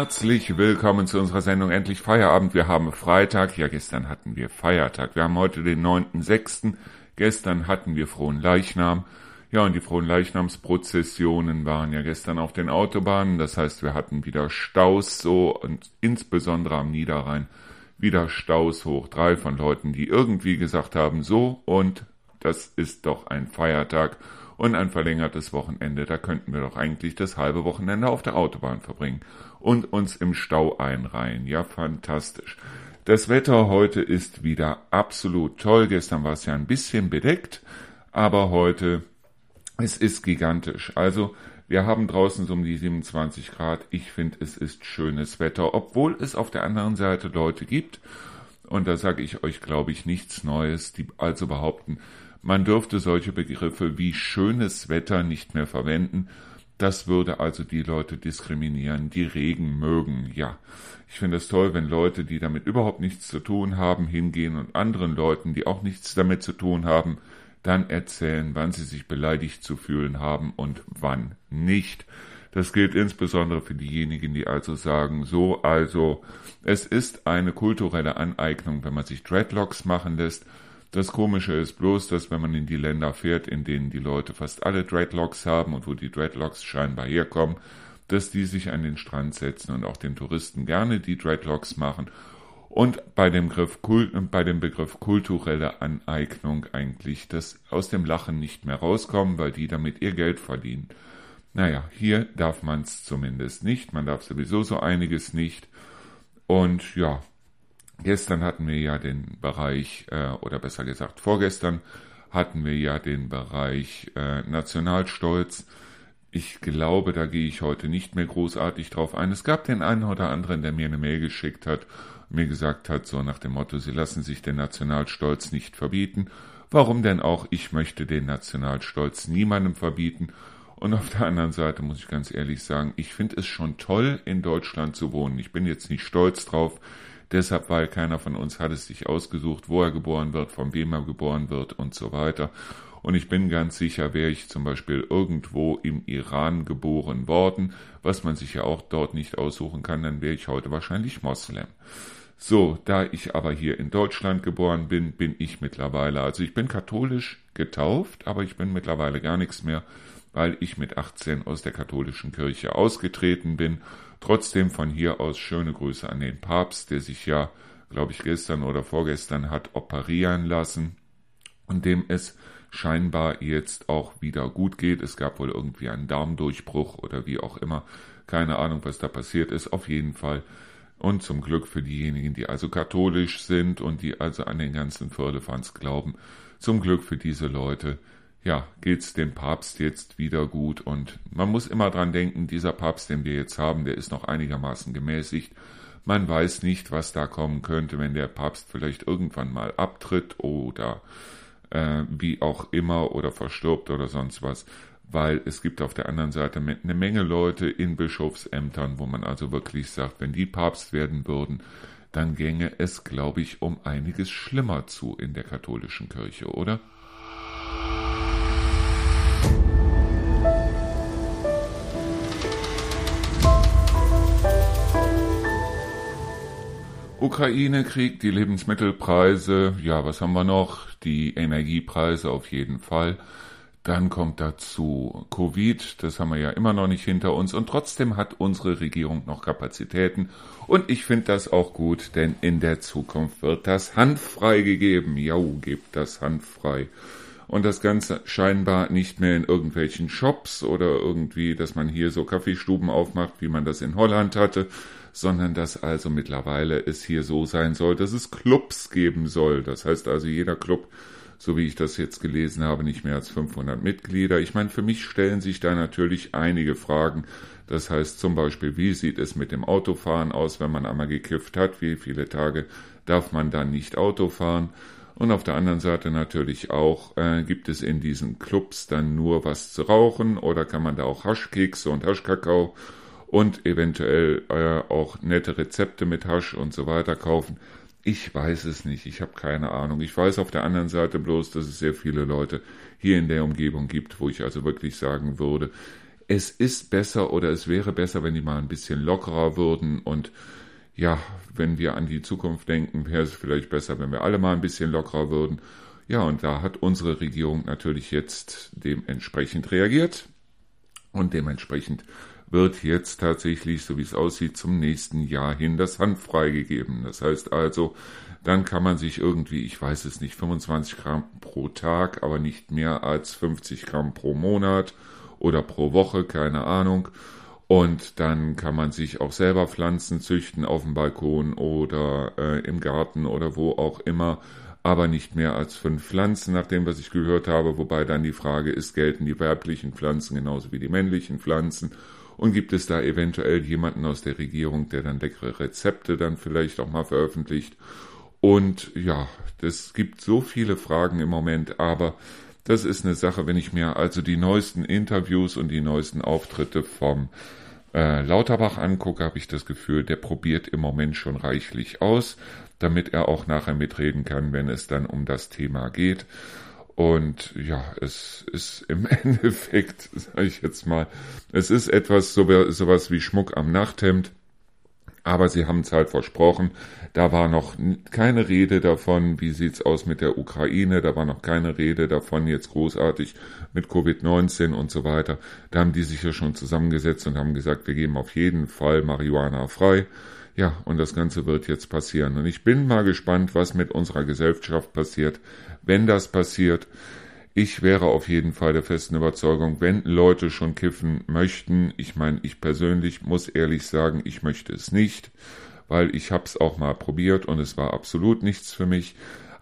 Herzlich willkommen zu unserer Sendung Endlich Feierabend. Wir haben Freitag, ja gestern hatten wir Feiertag. Wir haben heute den 9.6. Gestern hatten wir Frohen Leichnam. Ja, und die Frohen Leichnamsprozessionen waren ja gestern auf den Autobahnen. Das heißt, wir hatten wieder Staus so und insbesondere am Niederrhein wieder Staus hoch drei von Leuten, die irgendwie gesagt haben, so und das ist doch ein Feiertag und ein verlängertes Wochenende. Da könnten wir doch eigentlich das halbe Wochenende auf der Autobahn verbringen und uns im Stau einreihen. Ja, fantastisch. Das Wetter heute ist wieder absolut toll. Gestern war es ja ein bisschen bedeckt, aber heute es ist gigantisch. Also wir haben draußen so um die 27 Grad. Ich finde, es ist schönes Wetter, obwohl es auf der anderen Seite Leute gibt, und da sage ich euch, glaube ich, nichts Neues, die also behaupten, man dürfte solche Begriffe wie schönes Wetter nicht mehr verwenden. Das würde also die Leute diskriminieren, die Regen mögen. Ja, ich finde es toll, wenn Leute, die damit überhaupt nichts zu tun haben, hingehen und anderen Leuten, die auch nichts damit zu tun haben, dann erzählen, wann sie sich beleidigt zu fühlen haben und wann nicht. Das gilt insbesondere für diejenigen, die also sagen, so, also, es ist eine kulturelle Aneignung, wenn man sich Dreadlocks machen lässt. Das Komische ist bloß, dass wenn man in die Länder fährt, in denen die Leute fast alle Dreadlocks haben und wo die Dreadlocks scheinbar herkommen, dass die sich an den Strand setzen und auch den Touristen gerne die Dreadlocks machen und bei dem, Begriff, bei dem Begriff kulturelle Aneignung eigentlich das aus dem Lachen nicht mehr rauskommen, weil die damit ihr Geld verdienen. Naja, hier darf man es zumindest nicht, man darf sowieso so einiges nicht. Und ja, gestern hatten wir ja den Bereich, äh, oder besser gesagt vorgestern, hatten wir ja den Bereich äh, Nationalstolz. Ich glaube, da gehe ich heute nicht mehr großartig drauf ein. Es gab den einen oder anderen, der mir eine Mail geschickt hat mir gesagt hat, so nach dem Motto, Sie lassen sich den Nationalstolz nicht verbieten. Warum denn auch? Ich möchte den Nationalstolz niemandem verbieten. Und auf der anderen Seite muss ich ganz ehrlich sagen, ich finde es schon toll, in Deutschland zu wohnen. Ich bin jetzt nicht stolz drauf, deshalb, weil keiner von uns hat es sich ausgesucht, wo er geboren wird, von wem er geboren wird und so weiter. Und ich bin ganz sicher, wäre ich zum Beispiel irgendwo im Iran geboren worden, was man sich ja auch dort nicht aussuchen kann, dann wäre ich heute wahrscheinlich Moslem. So, da ich aber hier in Deutschland geboren bin, bin ich mittlerweile, also ich bin katholisch getauft, aber ich bin mittlerweile gar nichts mehr, weil ich mit 18 aus der katholischen Kirche ausgetreten bin. Trotzdem von hier aus schöne Grüße an den Papst, der sich ja, glaube ich, gestern oder vorgestern hat operieren lassen und dem es scheinbar jetzt auch wieder gut geht. Es gab wohl irgendwie einen Darmdurchbruch oder wie auch immer. Keine Ahnung, was da passiert ist. Auf jeden Fall und zum Glück für diejenigen, die also katholisch sind und die also an den ganzen Firlefanz glauben, zum Glück für diese Leute, ja, geht's dem Papst jetzt wieder gut und man muss immer dran denken, dieser Papst, den wir jetzt haben, der ist noch einigermaßen gemäßigt. Man weiß nicht, was da kommen könnte, wenn der Papst vielleicht irgendwann mal abtritt oder äh, wie auch immer oder verstirbt oder sonst was weil es gibt auf der anderen Seite eine Menge Leute in Bischofsämtern, wo man also wirklich sagt, wenn die Papst werden würden, dann gänge es, glaube ich, um einiges schlimmer zu in der katholischen Kirche, oder? Ukraine-Krieg, die Lebensmittelpreise, ja, was haben wir noch? Die Energiepreise auf jeden Fall. Dann kommt dazu Covid, das haben wir ja immer noch nicht hinter uns und trotzdem hat unsere Regierung noch Kapazitäten und ich finde das auch gut, denn in der Zukunft wird das handfrei gegeben. Jo, gebt das handfrei. Und das Ganze scheinbar nicht mehr in irgendwelchen Shops oder irgendwie, dass man hier so Kaffeestuben aufmacht, wie man das in Holland hatte, sondern dass also mittlerweile es hier so sein soll, dass es Clubs geben soll. Das heißt also, jeder Club so wie ich das jetzt gelesen habe, nicht mehr als 500 Mitglieder. Ich meine, für mich stellen sich da natürlich einige Fragen. Das heißt zum Beispiel, wie sieht es mit dem Autofahren aus, wenn man einmal gekifft hat? Wie viele Tage darf man dann nicht Auto fahren? Und auf der anderen Seite natürlich auch, äh, gibt es in diesen Clubs dann nur was zu rauchen oder kann man da auch Haschkekse und Haschkakao und eventuell äh, auch nette Rezepte mit Hasch und so weiter kaufen? Ich weiß es nicht, ich habe keine Ahnung. Ich weiß auf der anderen Seite bloß, dass es sehr viele Leute hier in der Umgebung gibt, wo ich also wirklich sagen würde, es ist besser oder es wäre besser, wenn die mal ein bisschen lockerer würden und ja, wenn wir an die Zukunft denken, wäre es vielleicht besser, wenn wir alle mal ein bisschen lockerer würden. Ja, und da hat unsere Regierung natürlich jetzt dementsprechend reagiert und dementsprechend wird jetzt tatsächlich, so wie es aussieht, zum nächsten Jahr hin das Hanf freigegeben. Das heißt also, dann kann man sich irgendwie, ich weiß es nicht, 25 Gramm pro Tag, aber nicht mehr als 50 Gramm pro Monat oder pro Woche, keine Ahnung. Und dann kann man sich auch selber Pflanzen züchten auf dem Balkon oder äh, im Garten oder wo auch immer, aber nicht mehr als fünf Pflanzen, nach dem, was ich gehört habe. Wobei dann die Frage ist, gelten die weiblichen Pflanzen genauso wie die männlichen Pflanzen? Und gibt es da eventuell jemanden aus der Regierung, der dann leckere Rezepte dann vielleicht auch mal veröffentlicht? Und ja, es gibt so viele Fragen im Moment, aber das ist eine Sache, wenn ich mir also die neuesten Interviews und die neuesten Auftritte vom äh, Lauterbach angucke, habe ich das Gefühl, der probiert im Moment schon reichlich aus, damit er auch nachher mitreden kann, wenn es dann um das Thema geht. Und ja, es ist im Endeffekt, sage ich jetzt mal, es ist etwas so, sowas wie Schmuck am Nachthemd. Aber sie haben es halt versprochen. Da war noch keine Rede davon, wie sieht's aus mit der Ukraine. Da war noch keine Rede davon, jetzt großartig mit Covid-19 und so weiter. Da haben die sich ja schon zusammengesetzt und haben gesagt, wir geben auf jeden Fall Marihuana frei. Ja, und das Ganze wird jetzt passieren. Und ich bin mal gespannt, was mit unserer Gesellschaft passiert, wenn das passiert. Ich wäre auf jeden Fall der festen Überzeugung, wenn Leute schon kiffen möchten, ich meine, ich persönlich muss ehrlich sagen, ich möchte es nicht, weil ich es auch mal probiert und es war absolut nichts für mich.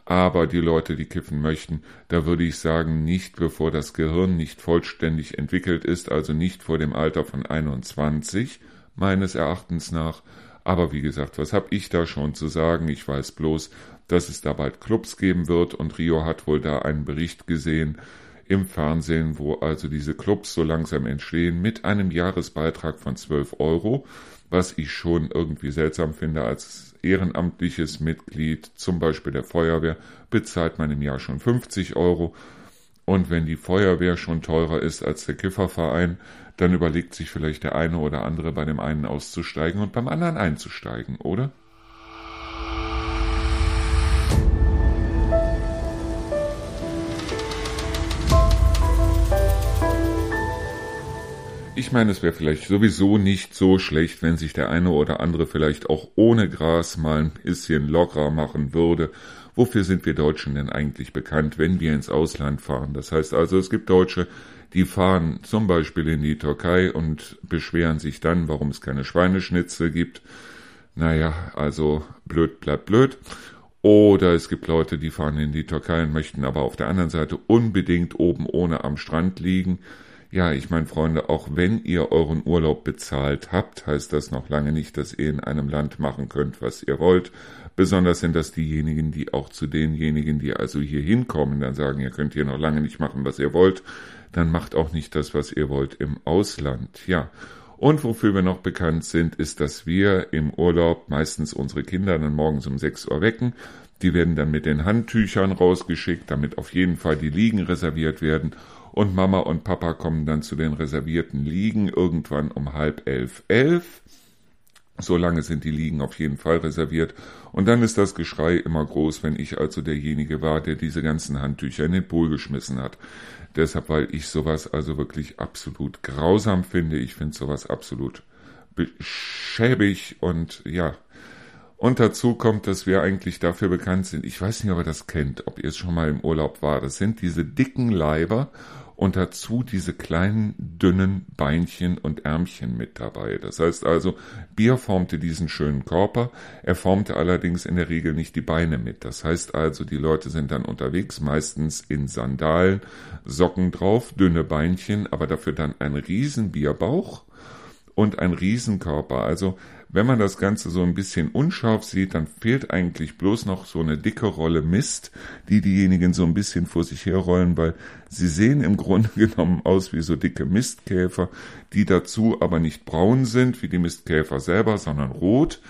Aber die Leute, die kiffen möchten, da würde ich sagen, nicht bevor das Gehirn nicht vollständig entwickelt ist, also nicht vor dem Alter von 21, meines Erachtens nach. Aber wie gesagt, was habe ich da schon zu sagen? Ich weiß bloß, dass es da bald Clubs geben wird und Rio hat wohl da einen Bericht gesehen im Fernsehen, wo also diese Clubs so langsam entstehen mit einem Jahresbeitrag von 12 Euro, was ich schon irgendwie seltsam finde als ehrenamtliches Mitglied, zum Beispiel der Feuerwehr, bezahlt man im Jahr schon 50 Euro. Und wenn die Feuerwehr schon teurer ist als der Kifferverein, dann überlegt sich vielleicht der eine oder andere bei dem einen auszusteigen und beim anderen einzusteigen, oder? Ich meine, es wäre vielleicht sowieso nicht so schlecht, wenn sich der eine oder andere vielleicht auch ohne Gras mal ein bisschen lockerer machen würde. Wofür sind wir Deutschen denn eigentlich bekannt, wenn wir ins Ausland fahren? Das heißt also, es gibt Deutsche, die fahren zum Beispiel in die Türkei und beschweren sich dann, warum es keine Schweineschnitzel gibt. Naja, also blöd bleibt blöd. Oder es gibt Leute, die fahren in die Türkei und möchten aber auf der anderen Seite unbedingt oben ohne am Strand liegen. Ja, ich meine, Freunde, auch wenn ihr euren Urlaub bezahlt habt, heißt das noch lange nicht, dass ihr in einem Land machen könnt, was ihr wollt. Besonders sind das diejenigen, die auch zu denjenigen, die also hier hinkommen, dann sagen, ihr könnt hier noch lange nicht machen, was ihr wollt. Dann macht auch nicht das, was ihr wollt im Ausland. Ja. Und wofür wir noch bekannt sind, ist, dass wir im Urlaub meistens unsere Kinder dann morgens um 6 Uhr wecken. Die werden dann mit den Handtüchern rausgeschickt, damit auf jeden Fall die Liegen reserviert werden und Mama und Papa kommen dann zu den reservierten Liegen irgendwann um halb elf, elf. So lange sind die Liegen auf jeden Fall reserviert. Und dann ist das Geschrei immer groß, wenn ich also derjenige war, der diese ganzen Handtücher in den Pool geschmissen hat. Deshalb, weil ich sowas also wirklich absolut grausam finde. Ich finde sowas absolut schäbig und ja. Und dazu kommt, dass wir eigentlich dafür bekannt sind. Ich weiß nicht, ob ihr das kennt, ob ihr es schon mal im Urlaub war. Das sind diese dicken Leiber und dazu diese kleinen, dünnen Beinchen und Ärmchen mit dabei. Das heißt also, Bier formte diesen schönen Körper, er formte allerdings in der Regel nicht die Beine mit. Das heißt also, die Leute sind dann unterwegs, meistens in Sandalen, Socken drauf, dünne Beinchen, aber dafür dann ein riesen Bierbauch und ein Riesenkörper. Also wenn man das Ganze so ein bisschen unscharf sieht, dann fehlt eigentlich bloß noch so eine dicke Rolle Mist, die diejenigen so ein bisschen vor sich herrollen, weil sie sehen im Grunde genommen aus wie so dicke Mistkäfer, die dazu aber nicht braun sind wie die Mistkäfer selber, sondern rot,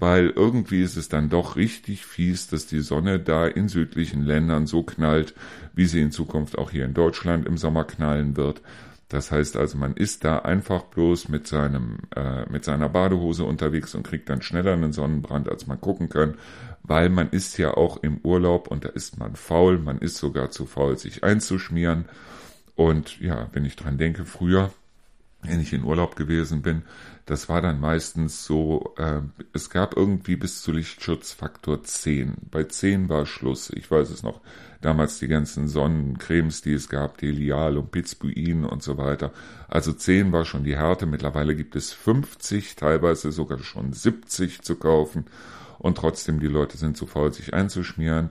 weil irgendwie ist es dann doch richtig fies, dass die Sonne da in südlichen Ländern so knallt, wie sie in Zukunft auch hier in Deutschland im Sommer knallen wird. Das heißt also, man ist da einfach bloß mit seinem, äh, mit seiner Badehose unterwegs und kriegt dann schneller einen Sonnenbrand, als man gucken kann, weil man ist ja auch im Urlaub und da ist man faul, man ist sogar zu faul, sich einzuschmieren. Und ja, wenn ich dran denke, früher, wenn ich in Urlaub gewesen bin, das war dann meistens so, äh, es gab irgendwie bis zu Lichtschutzfaktor 10. Bei 10 war Schluss. Ich weiß es noch. Damals die ganzen Sonnencremes, die es gab, Delial und Pizbuin und so weiter. Also 10 war schon die Härte. Mittlerweile gibt es 50, teilweise sogar schon 70 zu kaufen. Und trotzdem, die Leute sind zu faul, sich einzuschmieren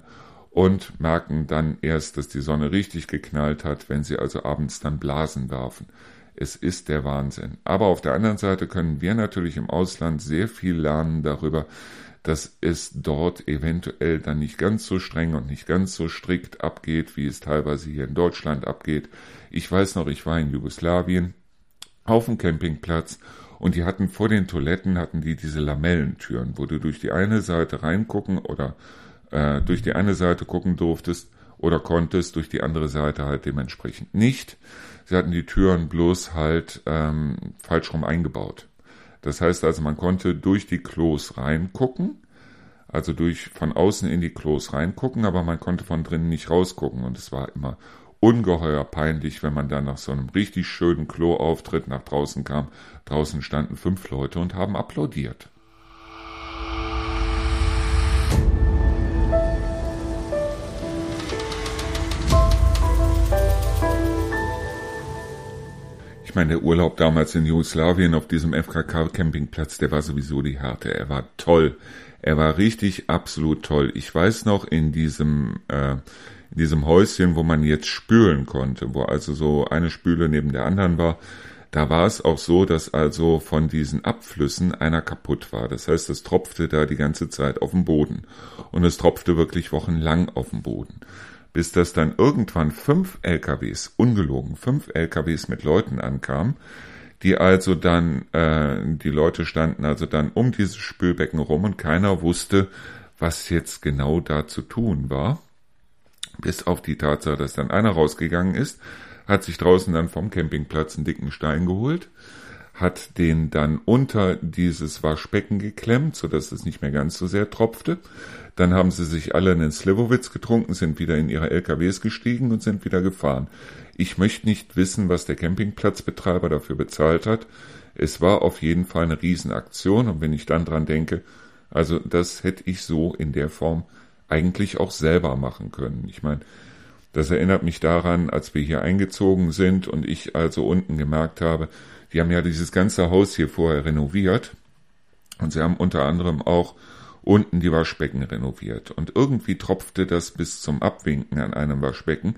und merken dann erst, dass die Sonne richtig geknallt hat, wenn sie also abends dann Blasen werfen. Es ist der Wahnsinn. Aber auf der anderen Seite können wir natürlich im Ausland sehr viel lernen darüber, dass es dort eventuell dann nicht ganz so streng und nicht ganz so strikt abgeht, wie es teilweise hier in Deutschland abgeht. Ich weiß noch, ich war in Jugoslawien auf dem Campingplatz und die hatten vor den Toiletten hatten die diese Lamellentüren, wo du durch die eine Seite reingucken oder äh, durch die eine Seite gucken durftest oder konntest, durch die andere Seite halt dementsprechend nicht. Sie hatten die Türen bloß halt ähm, falsch rum eingebaut. Das heißt also, man konnte durch die Klos reingucken, also durch von außen in die Klos reingucken, aber man konnte von drinnen nicht rausgucken und es war immer ungeheuer peinlich, wenn man dann nach so einem richtig schönen Kloauftritt nach draußen kam. Draußen standen fünf Leute und haben applaudiert. Meine, der Urlaub damals in Jugoslawien auf diesem FKK-Campingplatz, der war sowieso die Härte. Er war toll. Er war richtig absolut toll. Ich weiß noch in diesem, äh, in diesem Häuschen, wo man jetzt spülen konnte, wo also so eine Spüle neben der anderen war, da war es auch so, dass also von diesen Abflüssen einer kaputt war. Das heißt, es tropfte da die ganze Zeit auf dem Boden. Und es tropfte wirklich wochenlang auf dem Boden bis das dann irgendwann fünf LKWs, ungelogen, fünf LKWs mit Leuten ankamen, die also dann, äh, die Leute standen also dann um dieses Spülbecken rum und keiner wusste, was jetzt genau da zu tun war. Bis auf die Tatsache, dass dann einer rausgegangen ist, hat sich draußen dann vom Campingplatz einen dicken Stein geholt, hat den dann unter dieses Waschbecken geklemmt, so dass es nicht mehr ganz so sehr tropfte, dann haben sie sich alle einen Slivovitz getrunken, sind wieder in ihre LKWs gestiegen und sind wieder gefahren. Ich möchte nicht wissen, was der Campingplatzbetreiber dafür bezahlt hat. Es war auf jeden Fall eine Riesenaktion und wenn ich dann dran denke, also das hätte ich so in der Form eigentlich auch selber machen können. Ich meine, das erinnert mich daran, als wir hier eingezogen sind und ich also unten gemerkt habe, die haben ja dieses ganze Haus hier vorher renoviert und sie haben unter anderem auch unten die Waschbecken renoviert. Und irgendwie tropfte das bis zum Abwinken an einem Waschbecken.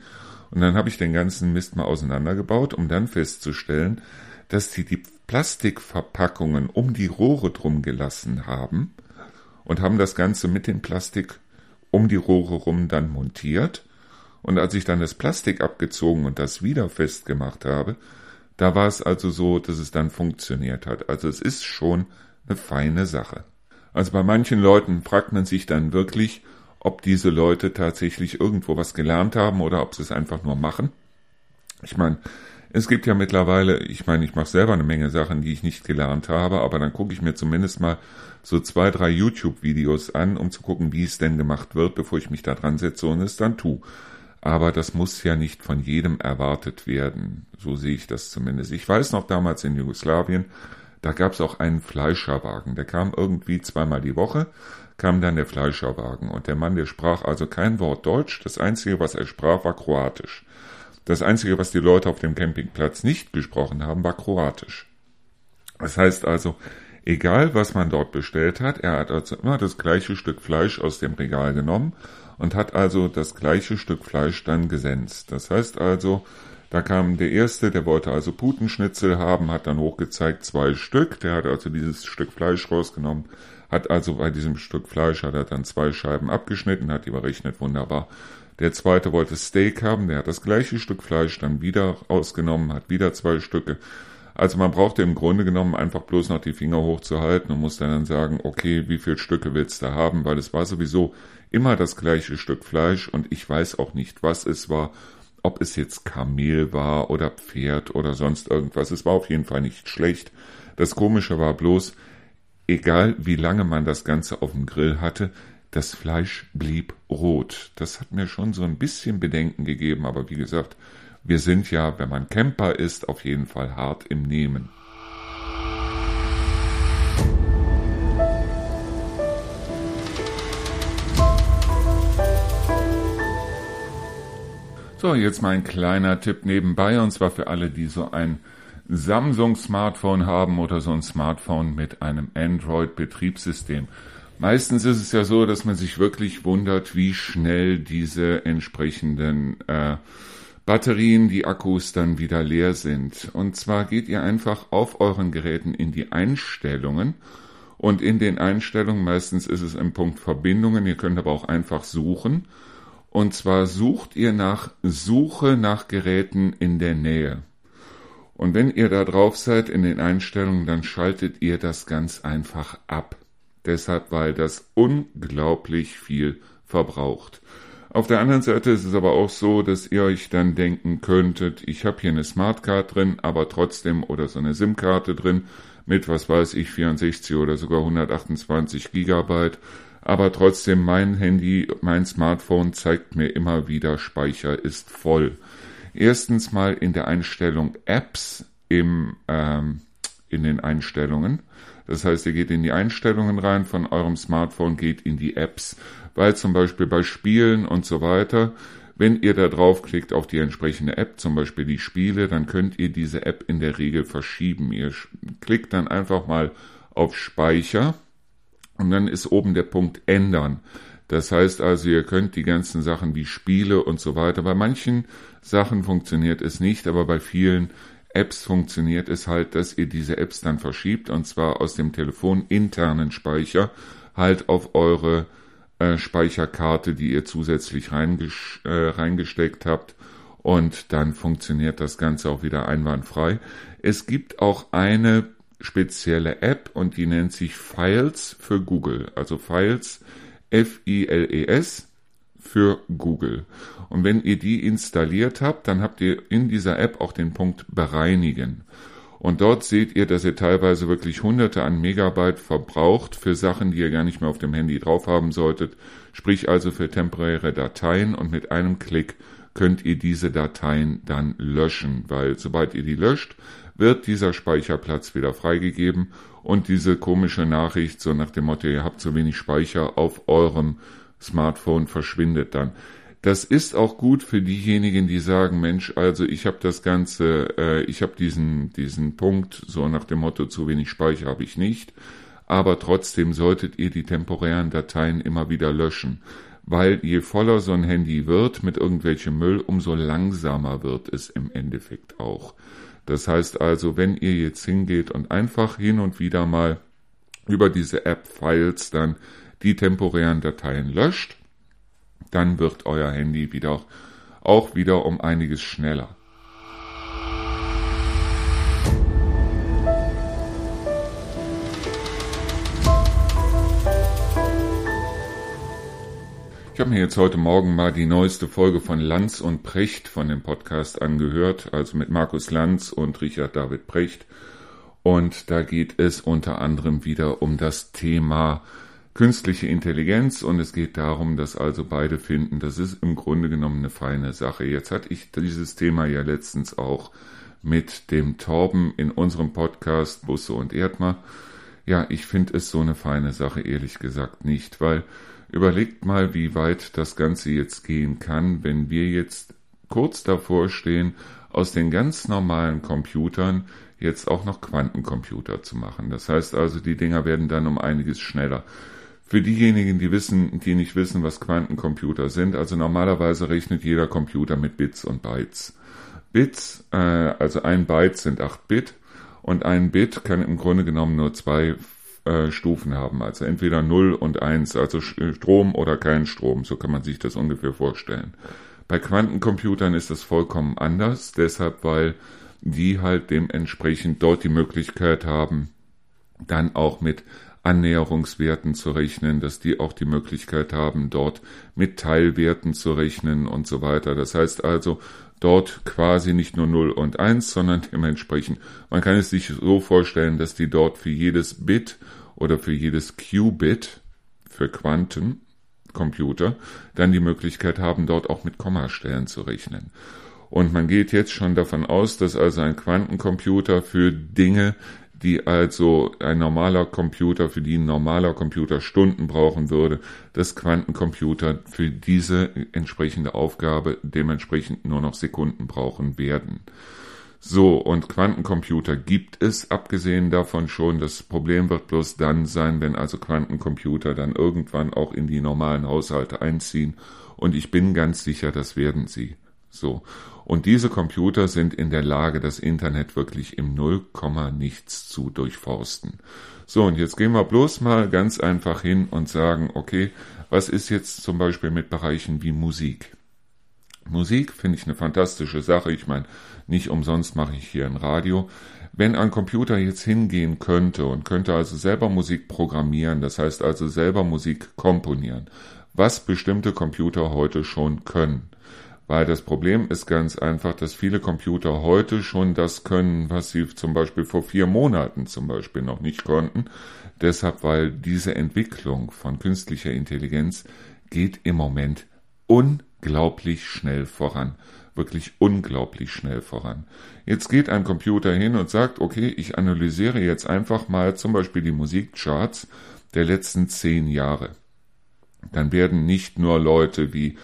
Und dann habe ich den ganzen Mist mal auseinandergebaut, um dann festzustellen, dass sie die Plastikverpackungen um die Rohre drum gelassen haben und haben das Ganze mit dem Plastik um die Rohre rum dann montiert. Und als ich dann das Plastik abgezogen und das wieder festgemacht habe, da war es also so, dass es dann funktioniert hat. Also es ist schon eine feine Sache. Also bei manchen Leuten fragt man sich dann wirklich, ob diese Leute tatsächlich irgendwo was gelernt haben oder ob sie es einfach nur machen. Ich meine, es gibt ja mittlerweile, ich meine, ich mache selber eine Menge Sachen, die ich nicht gelernt habe, aber dann gucke ich mir zumindest mal so zwei, drei YouTube-Videos an, um zu gucken, wie es denn gemacht wird, bevor ich mich da dran setze und es dann tue. Aber das muss ja nicht von jedem erwartet werden. So sehe ich das zumindest. Ich weiß noch damals in Jugoslawien, da gab es auch einen Fleischerwagen. Der kam irgendwie zweimal die Woche, kam dann der Fleischerwagen. Und der Mann, der sprach also kein Wort Deutsch. Das Einzige, was er sprach, war Kroatisch. Das Einzige, was die Leute auf dem Campingplatz nicht gesprochen haben, war Kroatisch. Das heißt also, egal was man dort bestellt hat, er hat also immer das gleiche Stück Fleisch aus dem Regal genommen und hat also das gleiche Stück Fleisch dann gesenzt. Das heißt also, da kam der erste, der wollte also Putenschnitzel haben, hat dann hochgezeigt zwei Stück. Der hat also dieses Stück Fleisch rausgenommen, hat also bei diesem Stück Fleisch hat er dann zwei Scheiben abgeschnitten, hat die berechnet, wunderbar. Der zweite wollte Steak haben, der hat das gleiche Stück Fleisch dann wieder rausgenommen, hat wieder zwei Stücke. Also man brauchte im Grunde genommen einfach bloß noch die Finger hochzuhalten und musste dann sagen, okay, wie viel Stücke willst du haben, weil es war sowieso immer das gleiche Stück Fleisch und ich weiß auch nicht, was es war ob es jetzt Kamel war oder Pferd oder sonst irgendwas. Es war auf jeden Fall nicht schlecht. Das Komische war bloß, egal wie lange man das Ganze auf dem Grill hatte, das Fleisch blieb rot. Das hat mir schon so ein bisschen Bedenken gegeben, aber wie gesagt, wir sind ja, wenn man Camper ist, auf jeden Fall hart im Nehmen. So, jetzt mal ein kleiner Tipp nebenbei, und zwar für alle, die so ein Samsung-Smartphone haben oder so ein Smartphone mit einem Android-Betriebssystem. Meistens ist es ja so, dass man sich wirklich wundert, wie schnell diese entsprechenden äh, Batterien, die Akkus dann wieder leer sind. Und zwar geht ihr einfach auf euren Geräten in die Einstellungen und in den Einstellungen, meistens ist es im Punkt Verbindungen, ihr könnt aber auch einfach suchen und zwar sucht ihr nach Suche nach Geräten in der Nähe. Und wenn ihr da drauf seid in den Einstellungen, dann schaltet ihr das ganz einfach ab. Deshalb, weil das unglaublich viel verbraucht. Auf der anderen Seite ist es aber auch so, dass ihr euch dann denken könntet, ich habe hier eine Smartcard drin, aber trotzdem oder so eine SIM-Karte drin mit, was weiß ich, 64 oder sogar 128 Gigabyte aber trotzdem mein Handy, mein Smartphone zeigt mir immer wieder, Speicher ist voll. Erstens mal in der Einstellung Apps im, ähm, in den Einstellungen. Das heißt, ihr geht in die Einstellungen rein von eurem Smartphone, geht in die Apps, weil zum Beispiel bei Spielen und so weiter, wenn ihr da draufklickt auf die entsprechende App, zum Beispiel die Spiele, dann könnt ihr diese App in der Regel verschieben. Ihr klickt dann einfach mal auf Speicher und dann ist oben der Punkt ändern. Das heißt also, ihr könnt die ganzen Sachen wie Spiele und so weiter. Bei manchen Sachen funktioniert es nicht, aber bei vielen Apps funktioniert es halt, dass ihr diese Apps dann verschiebt und zwar aus dem Telefon internen Speicher halt auf eure äh, Speicherkarte, die ihr zusätzlich reinges äh, reingesteckt habt und dann funktioniert das Ganze auch wieder einwandfrei. Es gibt auch eine spezielle App und die nennt sich Files für Google. Also Files F-I-L-E-S für Google. Und wenn ihr die installiert habt, dann habt ihr in dieser App auch den Punkt bereinigen. Und dort seht ihr, dass ihr teilweise wirklich hunderte an Megabyte verbraucht für Sachen, die ihr gar nicht mehr auf dem Handy drauf haben solltet. Sprich also für temporäre Dateien und mit einem Klick könnt ihr diese Dateien dann löschen, weil sobald ihr die löscht, wird dieser Speicherplatz wieder freigegeben und diese komische Nachricht so nach dem Motto, ihr habt zu wenig Speicher auf eurem Smartphone verschwindet dann. Das ist auch gut für diejenigen, die sagen, Mensch, also ich habe das Ganze, äh, ich habe diesen, diesen Punkt, so nach dem Motto, zu wenig Speicher habe ich nicht, aber trotzdem solltet ihr die temporären Dateien immer wieder löschen, weil je voller so ein Handy wird mit irgendwelchem Müll, umso langsamer wird es im Endeffekt auch. Das heißt also, wenn ihr jetzt hingeht und einfach hin und wieder mal über diese App-Files dann die temporären Dateien löscht, dann wird euer Handy wieder auch wieder um einiges schneller. Ich habe mir jetzt heute Morgen mal die neueste Folge von Lanz und Precht von dem Podcast angehört, also mit Markus Lanz und Richard David Precht. Und da geht es unter anderem wieder um das Thema künstliche Intelligenz und es geht darum, dass also beide finden, das ist im Grunde genommen eine feine Sache. Jetzt hatte ich dieses Thema ja letztens auch mit dem Torben in unserem Podcast Busse und Erdmer. Ja, ich finde es so eine feine Sache, ehrlich gesagt nicht, weil Überlegt mal, wie weit das Ganze jetzt gehen kann, wenn wir jetzt kurz davor stehen, aus den ganz normalen Computern jetzt auch noch Quantencomputer zu machen. Das heißt also, die Dinger werden dann um einiges schneller. Für diejenigen, die wissen, die nicht wissen, was Quantencomputer sind, also normalerweise rechnet jeder Computer mit Bits und Bytes. Bits, äh, also ein Byte sind 8 Bit und ein Bit kann im Grunde genommen nur zwei äh, Stufen haben, also entweder 0 und 1, also äh, Strom oder kein Strom, so kann man sich das ungefähr vorstellen. Bei Quantencomputern ist das vollkommen anders, deshalb weil die halt dementsprechend dort die Möglichkeit haben, dann auch mit Annäherungswerten zu rechnen, dass die auch die Möglichkeit haben, dort mit Teilwerten zu rechnen und so weiter. Das heißt also, dort quasi nicht nur 0 und 1, sondern dementsprechend, man kann es sich so vorstellen, dass die dort für jedes Bit oder für jedes Qubit für Quantencomputer dann die Möglichkeit haben, dort auch mit Kommastellen zu rechnen. Und man geht jetzt schon davon aus, dass also ein Quantencomputer für Dinge, die also ein normaler Computer, für die ein normaler Computer Stunden brauchen würde, dass Quantencomputer für diese entsprechende Aufgabe dementsprechend nur noch Sekunden brauchen werden. So, und Quantencomputer gibt es, abgesehen davon schon. Das Problem wird bloß dann sein, wenn also Quantencomputer dann irgendwann auch in die normalen Haushalte einziehen. Und ich bin ganz sicher, das werden sie. So. Und diese Computer sind in der Lage, das Internet wirklich im Nullkomma nichts zu durchforsten. So, und jetzt gehen wir bloß mal ganz einfach hin und sagen, okay, was ist jetzt zum Beispiel mit Bereichen wie Musik? Musik finde ich eine fantastische Sache. Ich meine, nicht umsonst mache ich hier ein Radio. Wenn ein Computer jetzt hingehen könnte und könnte also selber Musik programmieren, das heißt also selber Musik komponieren, was bestimmte Computer heute schon können, weil das Problem ist ganz einfach, dass viele Computer heute schon das können, was sie zum Beispiel vor vier Monaten zum Beispiel noch nicht konnten. Deshalb, weil diese Entwicklung von künstlicher Intelligenz geht im Moment unglaublich schnell voran. Wirklich unglaublich schnell voran. Jetzt geht ein Computer hin und sagt, okay, ich analysiere jetzt einfach mal zum Beispiel die Musikcharts der letzten zehn Jahre. Dann werden nicht nur Leute wie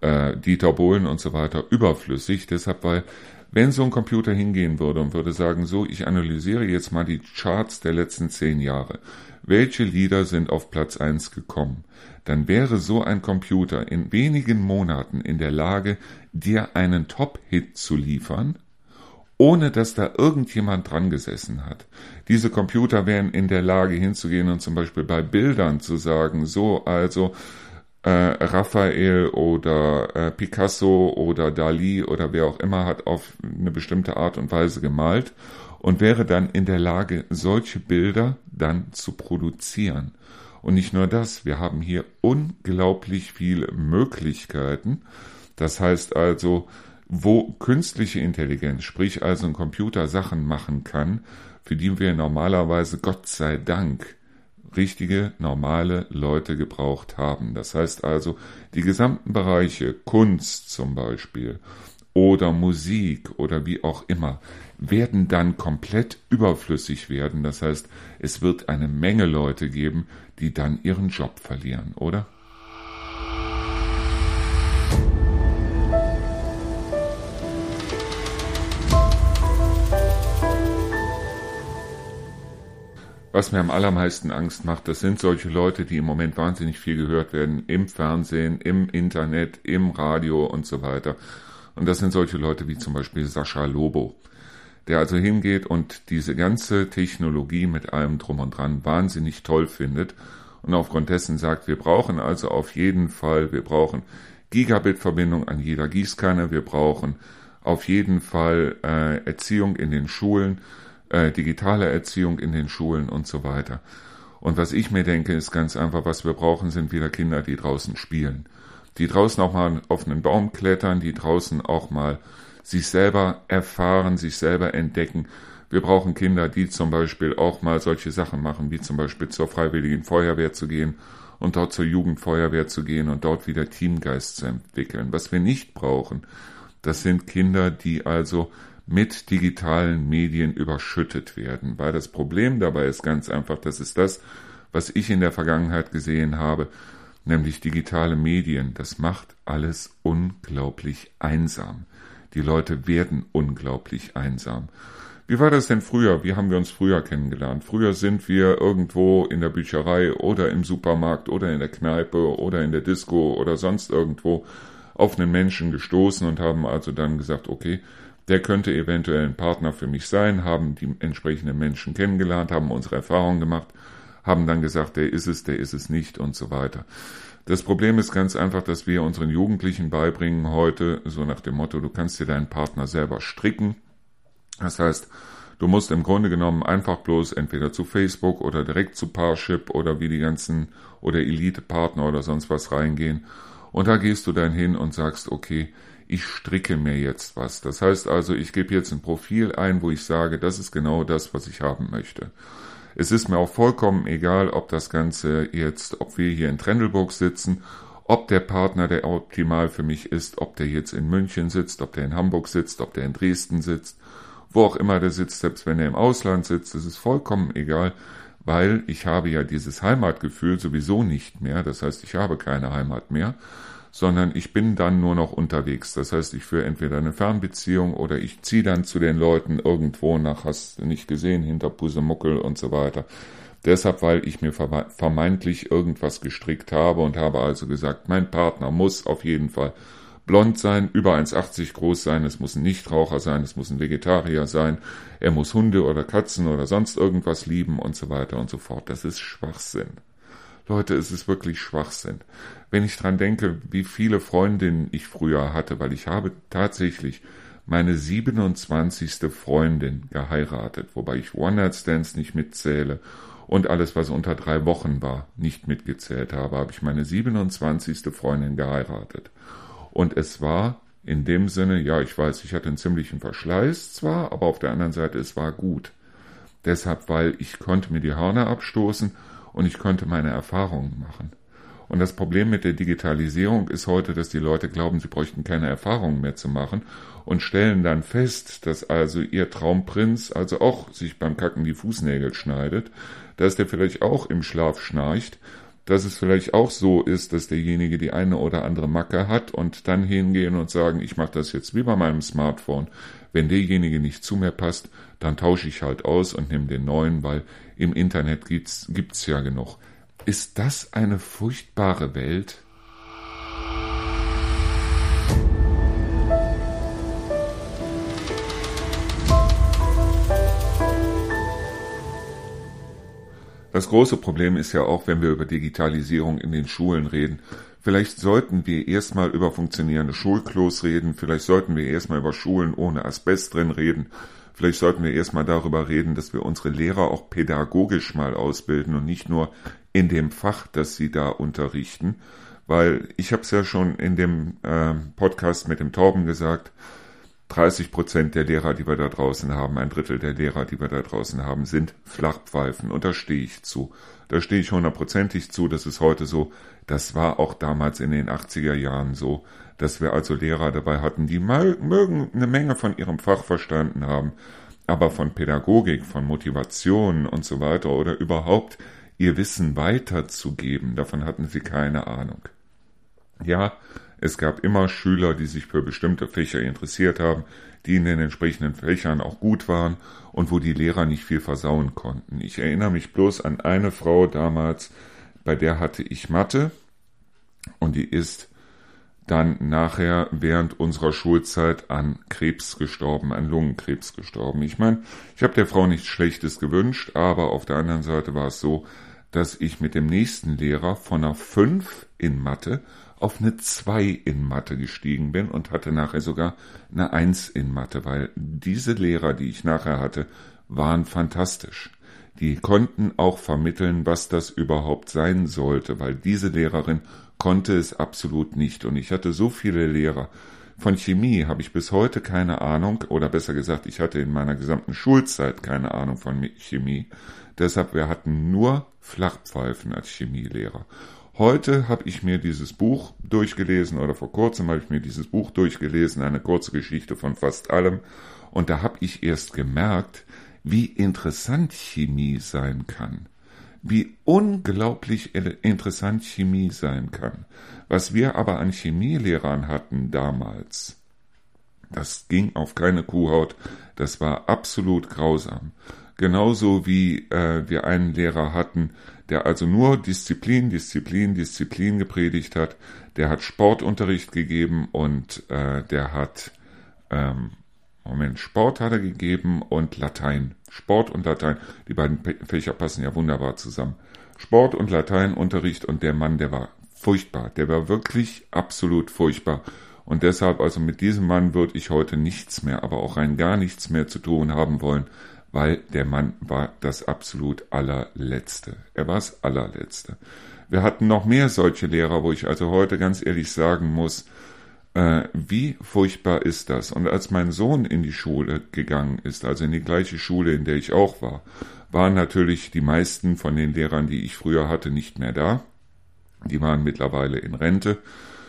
äh, Dieter Bohlen und so weiter überflüssig. Deshalb, weil wenn so ein Computer hingehen würde und würde sagen, so, ich analysiere jetzt mal die Charts der letzten zehn Jahre. Welche Lieder sind auf Platz eins gekommen? Dann wäre so ein Computer in wenigen Monaten in der Lage, dir einen Top-Hit zu liefern, ohne dass da irgendjemand dran gesessen hat. Diese Computer wären in der Lage hinzugehen und zum Beispiel bei Bildern zu sagen, so, also, äh, Raphael oder äh, Picasso oder Dali oder wer auch immer hat auf eine bestimmte Art und Weise gemalt und wäre dann in der Lage, solche Bilder dann zu produzieren. Und nicht nur das, wir haben hier unglaublich viele Möglichkeiten. Das heißt also, wo künstliche Intelligenz, sprich also ein Computer Sachen machen kann, für die wir normalerweise Gott sei Dank richtige, normale Leute gebraucht haben. Das heißt also, die gesamten Bereiche, Kunst zum Beispiel oder Musik oder wie auch immer, werden dann komplett überflüssig werden. Das heißt, es wird eine Menge Leute geben, die dann ihren Job verlieren, oder? Was mir am allermeisten Angst macht, das sind solche Leute, die im Moment wahnsinnig viel gehört werden, im Fernsehen, im Internet, im Radio und so weiter. Und das sind solche Leute wie zum Beispiel Sascha Lobo, der also hingeht und diese ganze Technologie mit allem drum und dran wahnsinnig toll findet und aufgrund dessen sagt, wir brauchen also auf jeden Fall, wir brauchen Gigabit-Verbindung an jeder Gießkanne, wir brauchen auf jeden Fall äh, Erziehung in den Schulen, äh, digitale Erziehung in den Schulen und so weiter. Und was ich mir denke, ist ganz einfach, was wir brauchen, sind wieder Kinder, die draußen spielen. Die draußen auch mal auf einen Baum klettern, die draußen auch mal sich selber erfahren, sich selber entdecken. Wir brauchen Kinder, die zum Beispiel auch mal solche Sachen machen, wie zum Beispiel zur Freiwilligen Feuerwehr zu gehen und dort zur Jugendfeuerwehr zu gehen und dort wieder Teamgeist zu entwickeln. Was wir nicht brauchen, das sind Kinder, die also mit digitalen Medien überschüttet werden. Weil das Problem dabei ist ganz einfach, das ist das, was ich in der Vergangenheit gesehen habe, nämlich digitale Medien. Das macht alles unglaublich einsam. Die Leute werden unglaublich einsam. Wie war das denn früher? Wie haben wir uns früher kennengelernt? Früher sind wir irgendwo in der Bücherei oder im Supermarkt oder in der Kneipe oder in der Disco oder sonst irgendwo auf einen Menschen gestoßen und haben also dann gesagt, okay, der könnte eventuell ein Partner für mich sein, haben die entsprechenden Menschen kennengelernt, haben unsere Erfahrungen gemacht, haben dann gesagt, der ist es, der ist es nicht und so weiter. Das Problem ist ganz einfach, dass wir unseren Jugendlichen beibringen heute, so nach dem Motto, du kannst dir deinen Partner selber stricken. Das heißt, Du musst im Grunde genommen einfach bloß entweder zu Facebook oder direkt zu Parship oder wie die ganzen oder Elite-Partner oder sonst was reingehen. Und da gehst du dann hin und sagst, okay, ich stricke mir jetzt was. Das heißt also, ich gebe jetzt ein Profil ein, wo ich sage, das ist genau das, was ich haben möchte. Es ist mir auch vollkommen egal, ob das Ganze jetzt, ob wir hier in Trendelburg sitzen, ob der Partner, der optimal für mich ist, ob der jetzt in München sitzt, ob der in Hamburg sitzt, ob der in Dresden sitzt, wo auch immer der sitzt, selbst wenn er im Ausland sitzt, es ist vollkommen egal, weil ich habe ja dieses Heimatgefühl sowieso nicht mehr, das heißt, ich habe keine Heimat mehr, sondern ich bin dann nur noch unterwegs. Das heißt, ich führe entweder eine Fernbeziehung oder ich ziehe dann zu den Leuten irgendwo nach, hast du nicht gesehen, hinter Pusemuckel und so weiter. Deshalb, weil ich mir vermeintlich irgendwas gestrickt habe und habe also gesagt, mein Partner muss auf jeden Fall blond sein, über 1,80 groß sein, es muss ein Nichtraucher sein, es muss ein Vegetarier sein, er muss Hunde oder Katzen oder sonst irgendwas lieben und so weiter und so fort. Das ist Schwachsinn. Leute, es ist wirklich Schwachsinn. Wenn ich dran denke, wie viele Freundinnen ich früher hatte, weil ich habe tatsächlich meine 27. Freundin geheiratet, wobei ich One-Night-Stands nicht mitzähle und alles, was unter drei Wochen war, nicht mitgezählt habe, habe ich meine 27. Freundin geheiratet. Und es war in dem Sinne, ja, ich weiß, ich hatte einen ziemlichen Verschleiß zwar, aber auf der anderen Seite, es war gut. Deshalb, weil ich konnte mir die Hörner abstoßen und ich konnte meine Erfahrungen machen. Und das Problem mit der Digitalisierung ist heute, dass die Leute glauben, sie bräuchten keine Erfahrungen mehr zu machen und stellen dann fest, dass also ihr Traumprinz also auch sich beim Kacken die Fußnägel schneidet, dass der vielleicht auch im Schlaf schnarcht, dass es vielleicht auch so ist, dass derjenige die eine oder andere Macke hat und dann hingehen und sagen, ich mache das jetzt wie bei meinem Smartphone. Wenn derjenige nicht zu mir passt, dann tausche ich halt aus und nehme den neuen, weil im Internet gibt's, gibt's ja genug. Ist das eine furchtbare Welt? Das große Problem ist ja auch, wenn wir über Digitalisierung in den Schulen reden. Vielleicht sollten wir erstmal über funktionierende Schulklos reden, vielleicht sollten wir erstmal über Schulen ohne Asbest drin reden, Vielleicht sollten wir erstmal darüber reden, dass wir unsere Lehrer auch pädagogisch mal ausbilden und nicht nur in dem Fach, das sie da unterrichten. Weil ich habe es ja schon in dem äh, Podcast mit dem Tauben gesagt, 30 Prozent der Lehrer, die wir da draußen haben, ein Drittel der Lehrer, die wir da draußen haben, sind Flachpfeifen. Und da stehe ich zu. Da stehe ich hundertprozentig zu. Das ist heute so. Das war auch damals in den 80er Jahren so dass wir also Lehrer dabei hatten, die mal mögen eine Menge von ihrem Fach verstanden haben, aber von Pädagogik, von Motivation und so weiter oder überhaupt ihr Wissen weiterzugeben, davon hatten sie keine Ahnung. Ja, es gab immer Schüler, die sich für bestimmte Fächer interessiert haben, die in den entsprechenden Fächern auch gut waren und wo die Lehrer nicht viel versauen konnten. Ich erinnere mich bloß an eine Frau damals, bei der hatte ich Mathe und die ist dann nachher während unserer Schulzeit an Krebs gestorben, an Lungenkrebs gestorben. Ich meine, ich habe der Frau nichts Schlechtes gewünscht, aber auf der anderen Seite war es so, dass ich mit dem nächsten Lehrer von einer 5 in Mathe auf eine 2 in Mathe gestiegen bin und hatte nachher sogar eine 1 in Mathe, weil diese Lehrer, die ich nachher hatte, waren fantastisch. Die konnten auch vermitteln, was das überhaupt sein sollte, weil diese Lehrerin konnte es absolut nicht. Und ich hatte so viele Lehrer. Von Chemie habe ich bis heute keine Ahnung, oder besser gesagt, ich hatte in meiner gesamten Schulzeit keine Ahnung von Chemie. Deshalb, wir hatten nur Flachpfeifen als Chemielehrer. Heute habe ich mir dieses Buch durchgelesen, oder vor kurzem habe ich mir dieses Buch durchgelesen, eine kurze Geschichte von fast allem. Und da habe ich erst gemerkt, wie interessant Chemie sein kann wie unglaublich interessant Chemie sein kann. Was wir aber an Chemielehrern hatten damals, das ging auf keine Kuhhaut, das war absolut grausam. Genauso wie äh, wir einen Lehrer hatten, der also nur Disziplin, Disziplin, Disziplin gepredigt hat, der hat Sportunterricht gegeben und äh, der hat ähm, Moment, Sport hat er gegeben und Latein. Sport und Latein, die beiden Fächer passen ja wunderbar zusammen. Sport und Lateinunterricht und der Mann, der war furchtbar. Der war wirklich absolut furchtbar. Und deshalb, also mit diesem Mann würde ich heute nichts mehr, aber auch rein gar nichts mehr zu tun haben wollen, weil der Mann war das absolut allerletzte. Er war das allerletzte. Wir hatten noch mehr solche Lehrer, wo ich also heute ganz ehrlich sagen muss, äh, wie furchtbar ist das? Und als mein Sohn in die Schule gegangen ist, also in die gleiche Schule, in der ich auch war, waren natürlich die meisten von den Lehrern, die ich früher hatte, nicht mehr da. Die waren mittlerweile in Rente.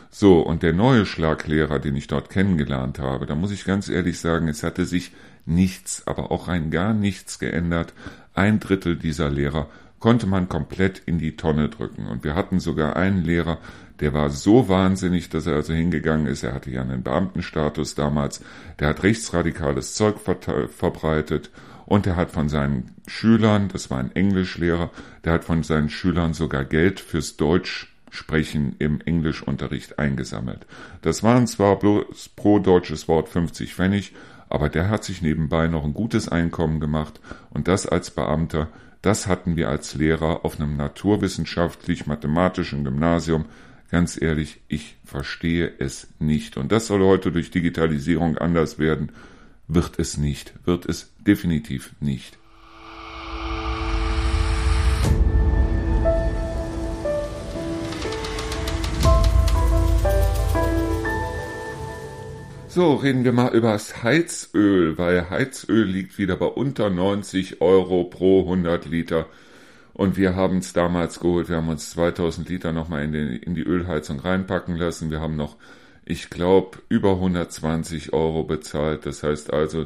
So, und der neue Schlaglehrer, den ich dort kennengelernt habe, da muss ich ganz ehrlich sagen, es hatte sich nichts, aber auch rein gar nichts geändert. Ein Drittel dieser Lehrer konnte man komplett in die Tonne drücken. Und wir hatten sogar einen Lehrer, der war so wahnsinnig, dass er also hingegangen ist, er hatte ja einen Beamtenstatus damals, der hat rechtsradikales Zeug verbreitet und er hat von seinen Schülern, das war ein Englischlehrer, der hat von seinen Schülern sogar Geld fürs Deutsch Sprechen im Englischunterricht eingesammelt. Das waren zwar bloß pro deutsches Wort 50 Pfennig, aber der hat sich nebenbei noch ein gutes Einkommen gemacht und das als Beamter, das hatten wir als Lehrer auf einem naturwissenschaftlich-mathematischen Gymnasium. Ganz ehrlich, ich verstehe es nicht. Und das soll heute durch Digitalisierung anders werden. Wird es nicht. Wird es definitiv nicht. So, reden wir mal übers Heizöl, weil Heizöl liegt wieder bei unter 90 Euro pro 100 Liter. Und wir haben es damals geholt, wir haben uns 2000 Liter nochmal in, in die Ölheizung reinpacken lassen. Wir haben noch, ich glaube, über 120 Euro bezahlt. Das heißt also,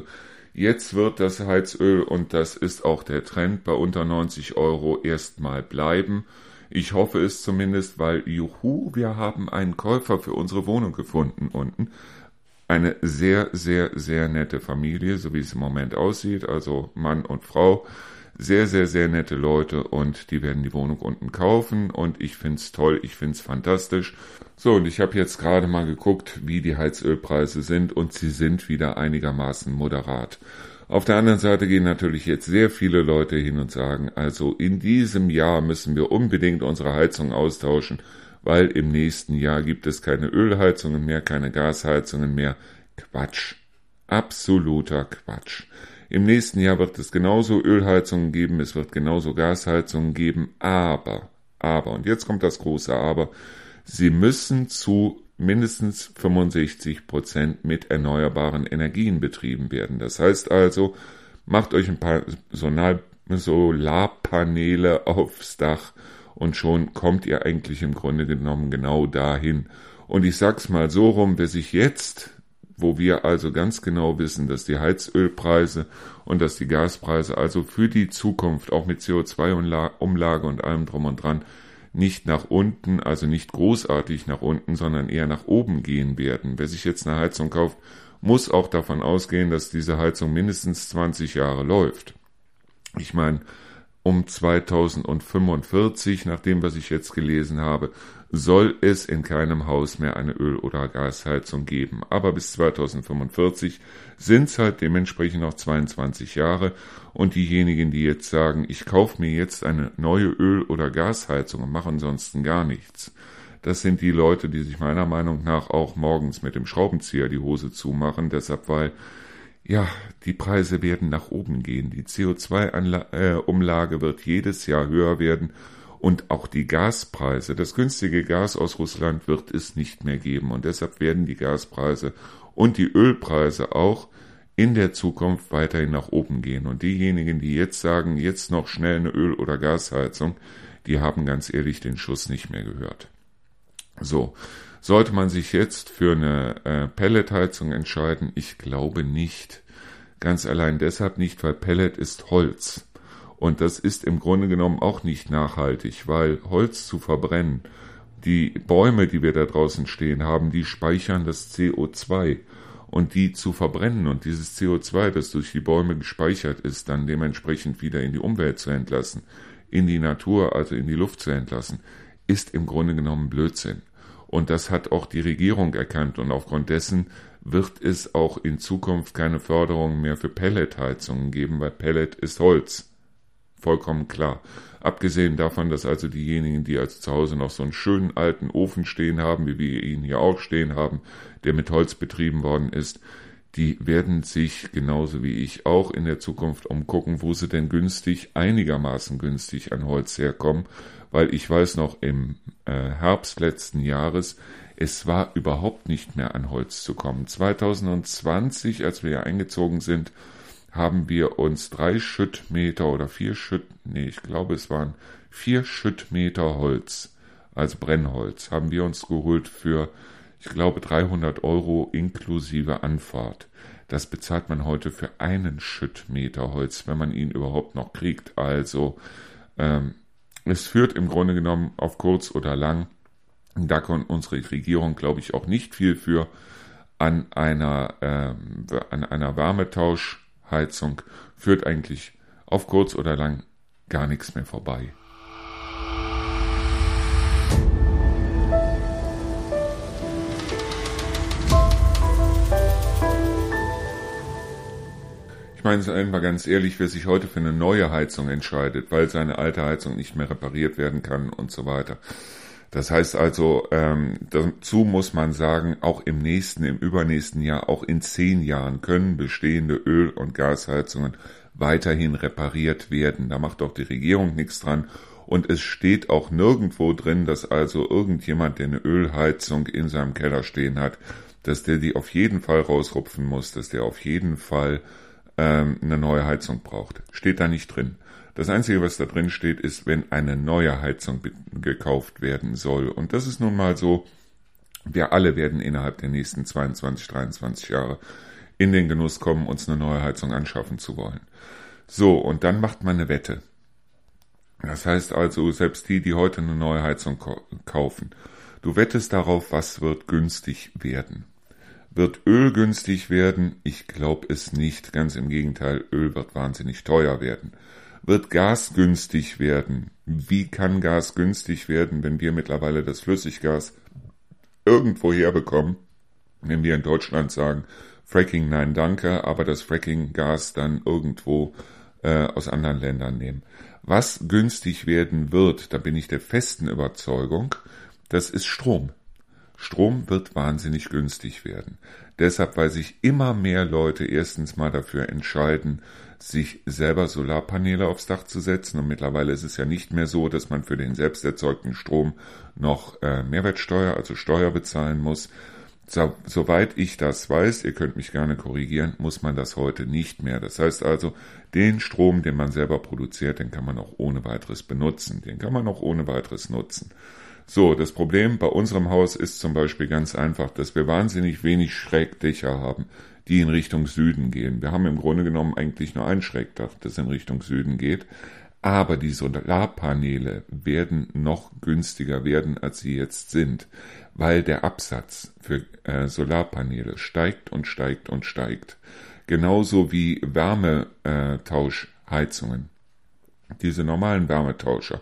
jetzt wird das Heizöl, und das ist auch der Trend, bei unter 90 Euro erstmal bleiben. Ich hoffe es zumindest, weil juhu, wir haben einen Käufer für unsere Wohnung gefunden unten eine sehr, sehr, sehr nette Familie, so wie es im Moment aussieht, also Mann und Frau. Sehr, sehr, sehr nette Leute und die werden die Wohnung unten kaufen und ich find's toll, ich find's fantastisch. So, und ich habe jetzt gerade mal geguckt, wie die Heizölpreise sind und sie sind wieder einigermaßen moderat. Auf der anderen Seite gehen natürlich jetzt sehr viele Leute hin und sagen, also in diesem Jahr müssen wir unbedingt unsere Heizung austauschen, weil im nächsten Jahr gibt es keine Ölheizungen mehr, keine Gasheizungen mehr. Quatsch. Absoluter Quatsch. Im nächsten Jahr wird es genauso Ölheizungen geben, es wird genauso Gasheizungen geben, aber, aber, und jetzt kommt das große Aber, sie müssen zu mindestens 65 Prozent mit erneuerbaren Energien betrieben werden. Das heißt also, macht euch ein paar Solarpaneele aufs Dach und schon kommt ihr eigentlich im Grunde genommen genau dahin. Und ich sag's mal so rum, wer sich jetzt, wo wir also ganz genau wissen, dass die Heizölpreise und dass die Gaspreise also für die Zukunft auch mit CO2-Umlage und allem drum und dran nicht nach unten, also nicht großartig nach unten, sondern eher nach oben gehen werden. Wer sich jetzt eine Heizung kauft, muss auch davon ausgehen, dass diese Heizung mindestens 20 Jahre läuft. Ich meine, um 2045, nach dem, was ich jetzt gelesen habe, soll es in keinem Haus mehr eine Öl- oder Gasheizung geben. Aber bis 2045 sind es halt dementsprechend noch 22 Jahre. Und diejenigen, die jetzt sagen, ich kaufe mir jetzt eine neue Öl- oder Gasheizung und mache ansonsten gar nichts, das sind die Leute, die sich meiner Meinung nach auch morgens mit dem Schraubenzieher die Hose zumachen. Deshalb, weil ja, die Preise werden nach oben gehen. Die CO2-Umlage wird jedes Jahr höher werden und auch die Gaspreise, das günstige Gas aus Russland wird es nicht mehr geben und deshalb werden die Gaspreise und die Ölpreise auch in der Zukunft weiterhin nach oben gehen. Und diejenigen, die jetzt sagen, jetzt noch schnell eine Öl- oder Gasheizung, die haben ganz ehrlich den Schuss nicht mehr gehört. So, sollte man sich jetzt für eine äh, Pelletheizung entscheiden? Ich glaube nicht. Ganz allein deshalb nicht, weil Pellet ist Holz. Und das ist im Grunde genommen auch nicht nachhaltig, weil Holz zu verbrennen, die Bäume, die wir da draußen stehen haben, die speichern das CO2 und die zu verbrennen und dieses CO2, das durch die Bäume gespeichert ist, dann dementsprechend wieder in die Umwelt zu entlassen, in die Natur, also in die Luft zu entlassen, ist im Grunde genommen Blödsinn. Und das hat auch die Regierung erkannt und aufgrund dessen wird es auch in Zukunft keine Förderung mehr für Pelletheizungen geben, weil Pellet ist Holz. Vollkommen klar. Abgesehen davon, dass also diejenigen, die also zu Hause noch so einen schönen alten Ofen stehen haben, wie wir ihn hier auch stehen haben, der mit Holz betrieben worden ist, die werden sich genauso wie ich auch in der Zukunft umgucken, wo sie denn günstig, einigermaßen günstig an Holz herkommen, weil ich weiß noch im äh, Herbst letzten Jahres, es war überhaupt nicht mehr an Holz zu kommen. 2020, als wir hier eingezogen sind, haben wir uns drei Schüttmeter oder vier Schütt, nee, ich glaube es waren vier Schüttmeter Holz, also Brennholz, haben wir uns geholt für ich glaube 300 Euro inklusive Anfahrt. Das bezahlt man heute für einen Schüttmeter Holz, wenn man ihn überhaupt noch kriegt. Also ähm, es führt im Grunde genommen auf kurz oder lang, da kann unsere Regierung, glaube ich, auch nicht viel für, an einer, ähm, an einer Wärmetauschheizung führt eigentlich auf kurz oder lang gar nichts mehr vorbei. Meine es einfach ganz ehrlich, wer sich heute für eine neue Heizung entscheidet, weil seine alte Heizung nicht mehr repariert werden kann und so weiter. Das heißt also, ähm, dazu muss man sagen, auch im nächsten, im übernächsten Jahr, auch in zehn Jahren können bestehende Öl- und Gasheizungen weiterhin repariert werden. Da macht auch die Regierung nichts dran. Und es steht auch nirgendwo drin, dass also irgendjemand, der eine Ölheizung in seinem Keller stehen hat, dass der die auf jeden Fall rausrupfen muss, dass der auf jeden Fall ähm, eine neue Heizung braucht. Steht da nicht drin. Das Einzige, was da drin steht, ist, wenn eine neue Heizung gekauft werden soll. Und das ist nun mal so, wir alle werden innerhalb der nächsten 22, 23 Jahre in den Genuss kommen, uns eine neue Heizung anschaffen zu wollen. So, und dann macht man eine Wette. Das heißt also, selbst die, die heute eine neue Heizung kaufen, du wettest darauf, was wird günstig werden. Wird Öl günstig werden? Ich glaube es nicht. Ganz im Gegenteil, Öl wird wahnsinnig teuer werden. Wird Gas günstig werden? Wie kann Gas günstig werden, wenn wir mittlerweile das Flüssiggas irgendwo herbekommen? Wenn wir in Deutschland sagen, Fracking nein danke, aber das Fracking-Gas dann irgendwo äh, aus anderen Ländern nehmen. Was günstig werden wird, da bin ich der festen Überzeugung, das ist Strom. Strom wird wahnsinnig günstig werden. Deshalb, weil sich immer mehr Leute erstens mal dafür entscheiden, sich selber Solarpaneele aufs Dach zu setzen. Und mittlerweile ist es ja nicht mehr so, dass man für den selbst erzeugten Strom noch äh, Mehrwertsteuer, also Steuer bezahlen muss. So, soweit ich das weiß, ihr könnt mich gerne korrigieren, muss man das heute nicht mehr. Das heißt also, den Strom, den man selber produziert, den kann man auch ohne weiteres benutzen. Den kann man auch ohne weiteres nutzen. So, das Problem bei unserem Haus ist zum Beispiel ganz einfach, dass wir wahnsinnig wenig Schrägdächer haben, die in Richtung Süden gehen. Wir haben im Grunde genommen eigentlich nur ein Schrägdach, das in Richtung Süden geht. Aber die Solarpaneele werden noch günstiger werden, als sie jetzt sind, weil der Absatz für äh, Solarpaneele steigt und steigt und steigt. Genauso wie Wärmetauschheizungen. Diese normalen Wärmetauscher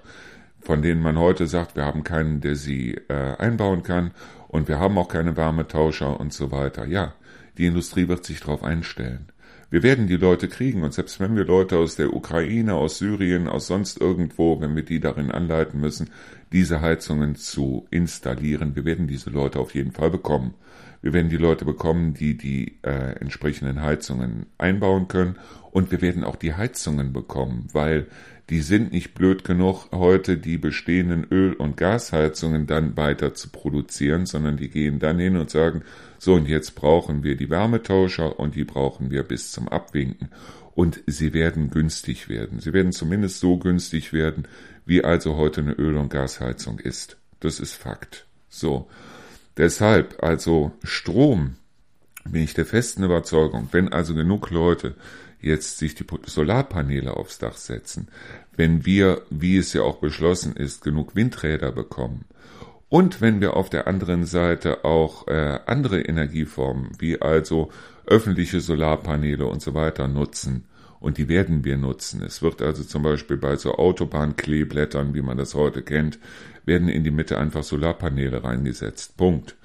von denen man heute sagt, wir haben keinen, der sie äh, einbauen kann und wir haben auch keine Wärmetauscher und so weiter. Ja, die Industrie wird sich darauf einstellen. Wir werden die Leute kriegen und selbst wenn wir Leute aus der Ukraine, aus Syrien, aus sonst irgendwo, wenn wir die darin anleiten müssen, diese Heizungen zu installieren, wir werden diese Leute auf jeden Fall bekommen. Wir werden die Leute bekommen, die die äh, entsprechenden Heizungen einbauen können und wir werden auch die Heizungen bekommen, weil die sind nicht blöd genug, heute die bestehenden Öl- und Gasheizungen dann weiter zu produzieren, sondern die gehen dann hin und sagen, so und jetzt brauchen wir die Wärmetauscher und die brauchen wir bis zum Abwinken. Und sie werden günstig werden. Sie werden zumindest so günstig werden, wie also heute eine Öl- und Gasheizung ist. Das ist Fakt. So. Deshalb, also Strom, bin ich der festen Überzeugung, wenn also genug Leute jetzt sich die Solarpaneele aufs Dach setzen, wenn wir, wie es ja auch beschlossen ist, genug Windräder bekommen und wenn wir auf der anderen Seite auch äh, andere Energieformen, wie also öffentliche Solarpaneele und so weiter nutzen, und die werden wir nutzen. Es wird also zum Beispiel bei so Autobahnkleeblättern, wie man das heute kennt, werden in die Mitte einfach Solarpaneele reingesetzt. Punkt.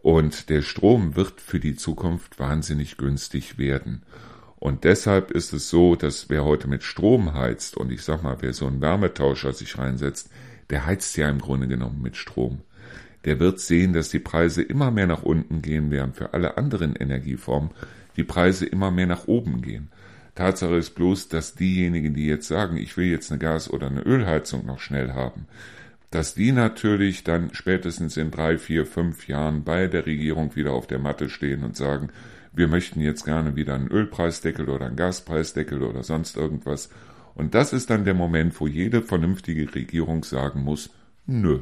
Und der Strom wird für die Zukunft wahnsinnig günstig werden. Und deshalb ist es so, dass wer heute mit Strom heizt, und ich sag mal, wer so einen Wärmetauscher sich reinsetzt, der heizt ja im Grunde genommen mit Strom. der wird sehen, dass die Preise immer mehr nach unten gehen, während für alle anderen Energieformen die Preise immer mehr nach oben gehen. Tatsache ist bloß, dass diejenigen, die jetzt sagen, ich will jetzt eine Gas- oder eine Ölheizung noch schnell haben, dass die natürlich dann spätestens in drei, vier, fünf Jahren bei der Regierung wieder auf der Matte stehen und sagen, wir möchten jetzt gerne wieder einen Ölpreisdeckel oder einen Gaspreisdeckel oder sonst irgendwas. Und das ist dann der Moment, wo jede vernünftige Regierung sagen muss, nö.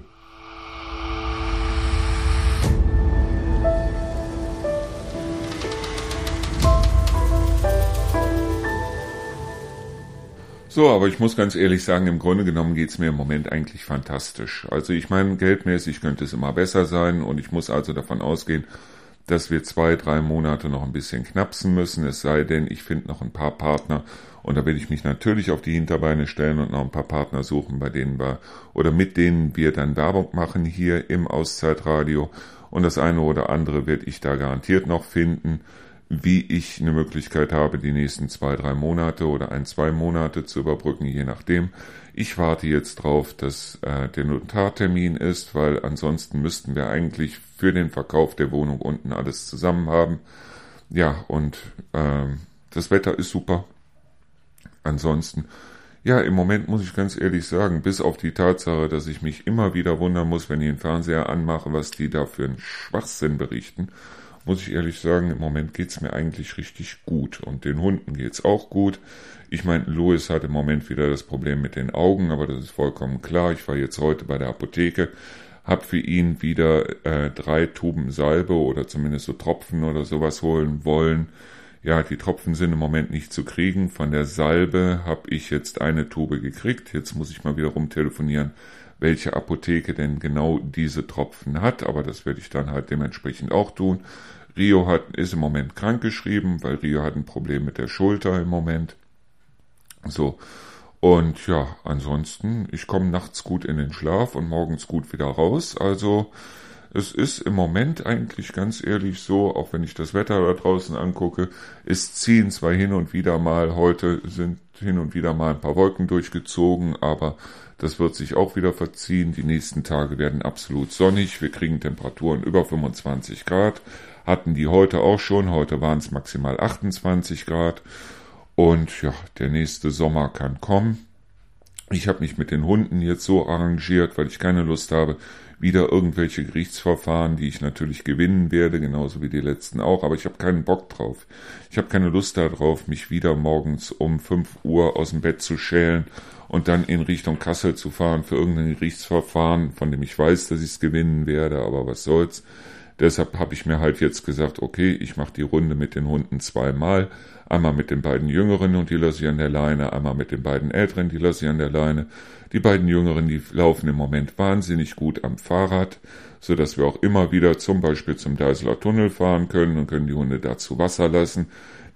So, aber ich muss ganz ehrlich sagen, im Grunde genommen geht's mir im Moment eigentlich fantastisch. Also ich meine, geldmäßig könnte es immer besser sein und ich muss also davon ausgehen, dass wir zwei, drei Monate noch ein bisschen knapsen müssen, es sei denn, ich finde noch ein paar Partner und da werde ich mich natürlich auf die Hinterbeine stellen und noch ein paar Partner suchen, bei denen wir oder mit denen wir dann Werbung machen hier im Auszeitradio. Und das eine oder andere werde ich da garantiert noch finden wie ich eine Möglichkeit habe, die nächsten zwei, drei Monate oder ein, zwei Monate zu überbrücken, je nachdem. Ich warte jetzt drauf, dass äh, der Notartermin ist, weil ansonsten müssten wir eigentlich für den Verkauf der Wohnung unten alles zusammen haben. Ja, und äh, das Wetter ist super. Ansonsten, ja, im Moment muss ich ganz ehrlich sagen, bis auf die Tatsache, dass ich mich immer wieder wundern muss, wenn ich den Fernseher anmache, was die da für einen Schwachsinn berichten muss ich ehrlich sagen, im Moment geht's mir eigentlich richtig gut. Und den Hunden geht's auch gut. Ich meine, Louis hat im Moment wieder das Problem mit den Augen, aber das ist vollkommen klar. Ich war jetzt heute bei der Apotheke, hab für ihn wieder äh, drei Tuben Salbe oder zumindest so Tropfen oder sowas holen wollen. Ja, die Tropfen sind im Moment nicht zu kriegen. Von der Salbe habe ich jetzt eine Tube gekriegt. Jetzt muss ich mal wieder rumtelefonieren, welche Apotheke denn genau diese Tropfen hat. Aber das werde ich dann halt dementsprechend auch tun. Rio hat, ist im Moment krankgeschrieben, weil Rio hat ein Problem mit der Schulter im Moment. So. Und ja, ansonsten, ich komme nachts gut in den Schlaf und morgens gut wieder raus. Also es ist im Moment eigentlich ganz ehrlich so, auch wenn ich das Wetter da draußen angucke, es ziehen zwar hin und wieder mal, heute sind hin und wieder mal ein paar Wolken durchgezogen, aber das wird sich auch wieder verziehen. Die nächsten Tage werden absolut sonnig. Wir kriegen Temperaturen über 25 Grad hatten die heute auch schon. Heute waren es maximal 28 Grad. Und ja, der nächste Sommer kann kommen. Ich habe mich mit den Hunden jetzt so arrangiert, weil ich keine Lust habe, wieder irgendwelche Gerichtsverfahren, die ich natürlich gewinnen werde, genauso wie die letzten auch, aber ich habe keinen Bock drauf. Ich habe keine Lust darauf, mich wieder morgens um 5 Uhr aus dem Bett zu schälen und dann in Richtung Kassel zu fahren für irgendein Gerichtsverfahren, von dem ich weiß, dass ich es gewinnen werde, aber was soll's. Deshalb habe ich mir halt jetzt gesagt, okay, ich mache die Runde mit den Hunden zweimal. Einmal mit den beiden Jüngeren und die an der Leine, einmal mit den beiden Älteren, die an der Leine. Die beiden Jüngeren, die laufen im Moment wahnsinnig gut am Fahrrad, so dass wir auch immer wieder zum Beispiel zum Deiseler Tunnel fahren können und können die Hunde dazu Wasser lassen,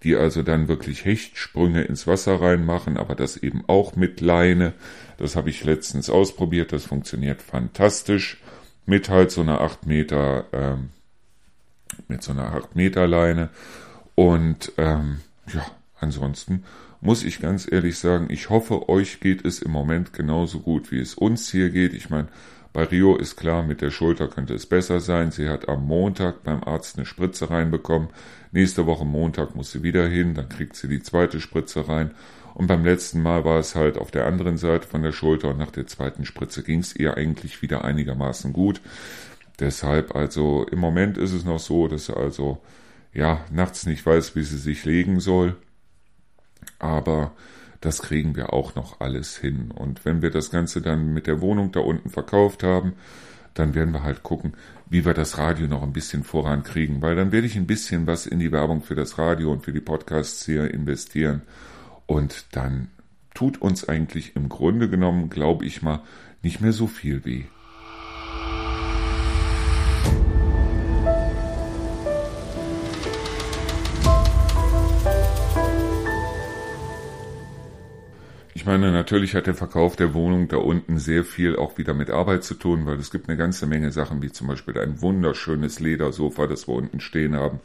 die also dann wirklich Hechtsprünge ins Wasser reinmachen, aber das eben auch mit Leine. Das habe ich letztens ausprobiert, das funktioniert fantastisch mit halt so einer 8 Meter, ähm, mit so einer 8 Meter Leine. Und ähm, ja, ansonsten muss ich ganz ehrlich sagen, ich hoffe, euch geht es im Moment genauso gut, wie es uns hier geht. Ich meine, bei Rio ist klar, mit der Schulter könnte es besser sein. Sie hat am Montag beim Arzt eine Spritze reinbekommen. Nächste Woche Montag muss sie wieder hin, dann kriegt sie die zweite Spritze rein. Und beim letzten Mal war es halt auf der anderen Seite von der Schulter und nach der zweiten Spritze ging es ihr eigentlich wieder einigermaßen gut. Deshalb also im Moment ist es noch so, dass sie also ja nachts nicht weiß, wie sie sich legen soll. Aber das kriegen wir auch noch alles hin. Und wenn wir das Ganze dann mit der Wohnung da unten verkauft haben, dann werden wir halt gucken, wie wir das Radio noch ein bisschen vorankriegen, weil dann werde ich ein bisschen was in die Werbung für das Radio und für die Podcasts hier investieren. Und dann tut uns eigentlich im Grunde genommen, glaube ich mal, nicht mehr so viel weh. Ich meine, natürlich hat der Verkauf der Wohnung da unten sehr viel auch wieder mit Arbeit zu tun, weil es gibt eine ganze Menge Sachen, wie zum Beispiel ein wunderschönes Ledersofa, das wir unten stehen haben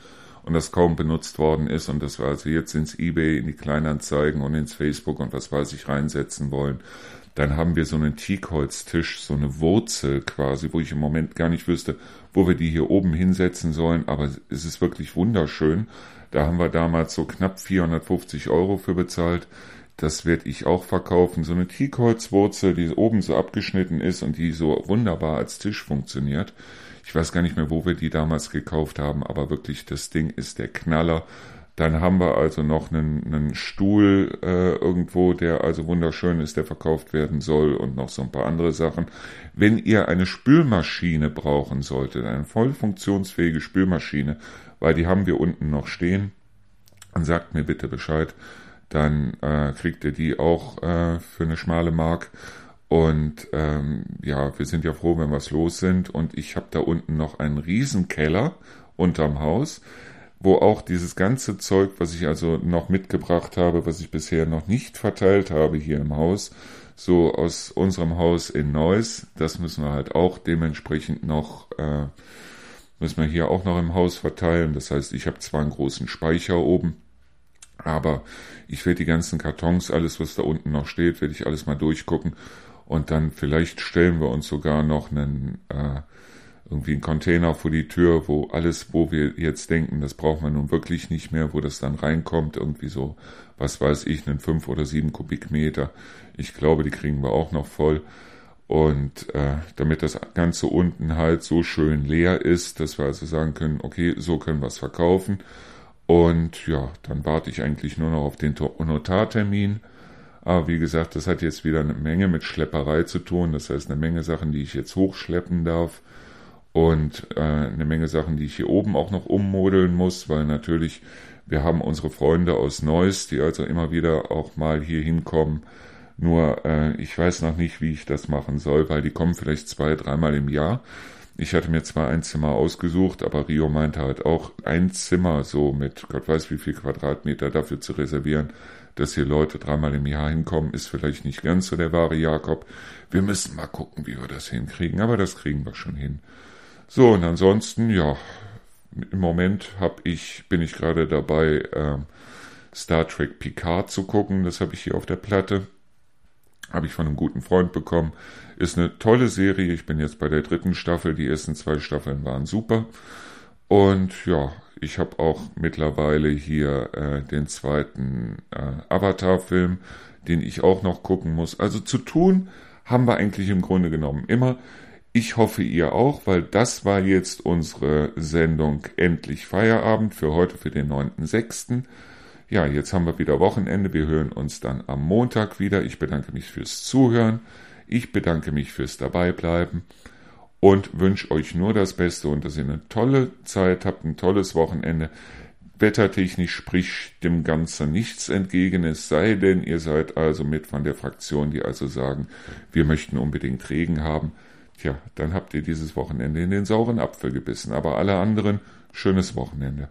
und das kaum benutzt worden ist und das wir also jetzt ins eBay, in die Kleinanzeigen und ins Facebook und was weiß ich reinsetzen wollen. Dann haben wir so einen Teakholztisch, so eine Wurzel quasi, wo ich im Moment gar nicht wüsste, wo wir die hier oben hinsetzen sollen, aber es ist wirklich wunderschön. Da haben wir damals so knapp 450 Euro für bezahlt. Das werde ich auch verkaufen. So eine Teakholzwurzel, die oben so abgeschnitten ist und die so wunderbar als Tisch funktioniert. Ich weiß gar nicht mehr, wo wir die damals gekauft haben, aber wirklich, das Ding ist der Knaller. Dann haben wir also noch einen, einen Stuhl äh, irgendwo, der also wunderschön ist, der verkauft werden soll und noch so ein paar andere Sachen. Wenn ihr eine Spülmaschine brauchen solltet, eine voll funktionsfähige Spülmaschine, weil die haben wir unten noch stehen, dann sagt mir bitte Bescheid. Dann äh, kriegt ihr die auch äh, für eine schmale Mark. Und ähm, ja, wir sind ja froh, wenn wir los sind. Und ich habe da unten noch einen Riesenkeller unterm Haus wo auch dieses ganze Zeug, was ich also noch mitgebracht habe, was ich bisher noch nicht verteilt habe hier im Haus, so aus unserem Haus in Neuss, das müssen wir halt auch dementsprechend noch, äh, müssen wir hier auch noch im Haus verteilen. Das heißt, ich habe zwar einen großen Speicher oben, aber ich werde die ganzen Kartons, alles was da unten noch steht, werde ich alles mal durchgucken und dann vielleicht stellen wir uns sogar noch einen äh, irgendwie ein Container vor die Tür, wo alles, wo wir jetzt denken, das brauchen wir nun wirklich nicht mehr, wo das dann reinkommt, irgendwie so, was weiß ich, einen fünf oder sieben Kubikmeter. Ich glaube, die kriegen wir auch noch voll. Und äh, damit das Ganze unten halt so schön leer ist, dass wir also sagen können, okay, so können wir es verkaufen. Und ja, dann warte ich eigentlich nur noch auf den Notartermin. Aber wie gesagt, das hat jetzt wieder eine Menge mit Schlepperei zu tun. Das heißt, eine Menge Sachen, die ich jetzt hochschleppen darf und äh, eine Menge Sachen, die ich hier oben auch noch ummodeln muss, weil natürlich wir haben unsere Freunde aus Neuss, die also immer wieder auch mal hier hinkommen. Nur äh, ich weiß noch nicht, wie ich das machen soll, weil die kommen vielleicht zwei, dreimal im Jahr. Ich hatte mir zwar ein Zimmer ausgesucht, aber Rio meinte halt auch, ein Zimmer so mit Gott weiß wie viel Quadratmeter dafür zu reservieren, dass hier Leute dreimal im Jahr hinkommen, ist vielleicht nicht ganz so der wahre Jakob. Wir müssen mal gucken, wie wir das hinkriegen, aber das kriegen wir schon hin. So, und ansonsten, ja, im Moment hab ich, bin ich gerade dabei, äh, Star Trek Picard zu gucken. Das habe ich hier auf der Platte. Habe ich von einem guten Freund bekommen. Ist eine tolle Serie. Ich bin jetzt bei der dritten Staffel. Die ersten zwei Staffeln waren super. Und ja, ich habe auch mittlerweile hier äh, den zweiten äh, Avatar-Film, den ich auch noch gucken muss. Also zu tun haben wir eigentlich im Grunde genommen immer. Ich hoffe ihr auch, weil das war jetzt unsere Sendung Endlich Feierabend für heute, für den 9.6. Ja, jetzt haben wir wieder Wochenende. Wir hören uns dann am Montag wieder. Ich bedanke mich fürs Zuhören. Ich bedanke mich fürs Dabeibleiben und wünsche euch nur das Beste und dass ihr eine tolle Zeit habt, ein tolles Wochenende. Wettertechnisch spricht dem Ganzen nichts entgegen, es sei denn, ihr seid also mit von der Fraktion, die also sagen, wir möchten unbedingt Regen haben. Tja, dann habt ihr dieses Wochenende in den sauren Apfel gebissen. Aber alle anderen, schönes Wochenende.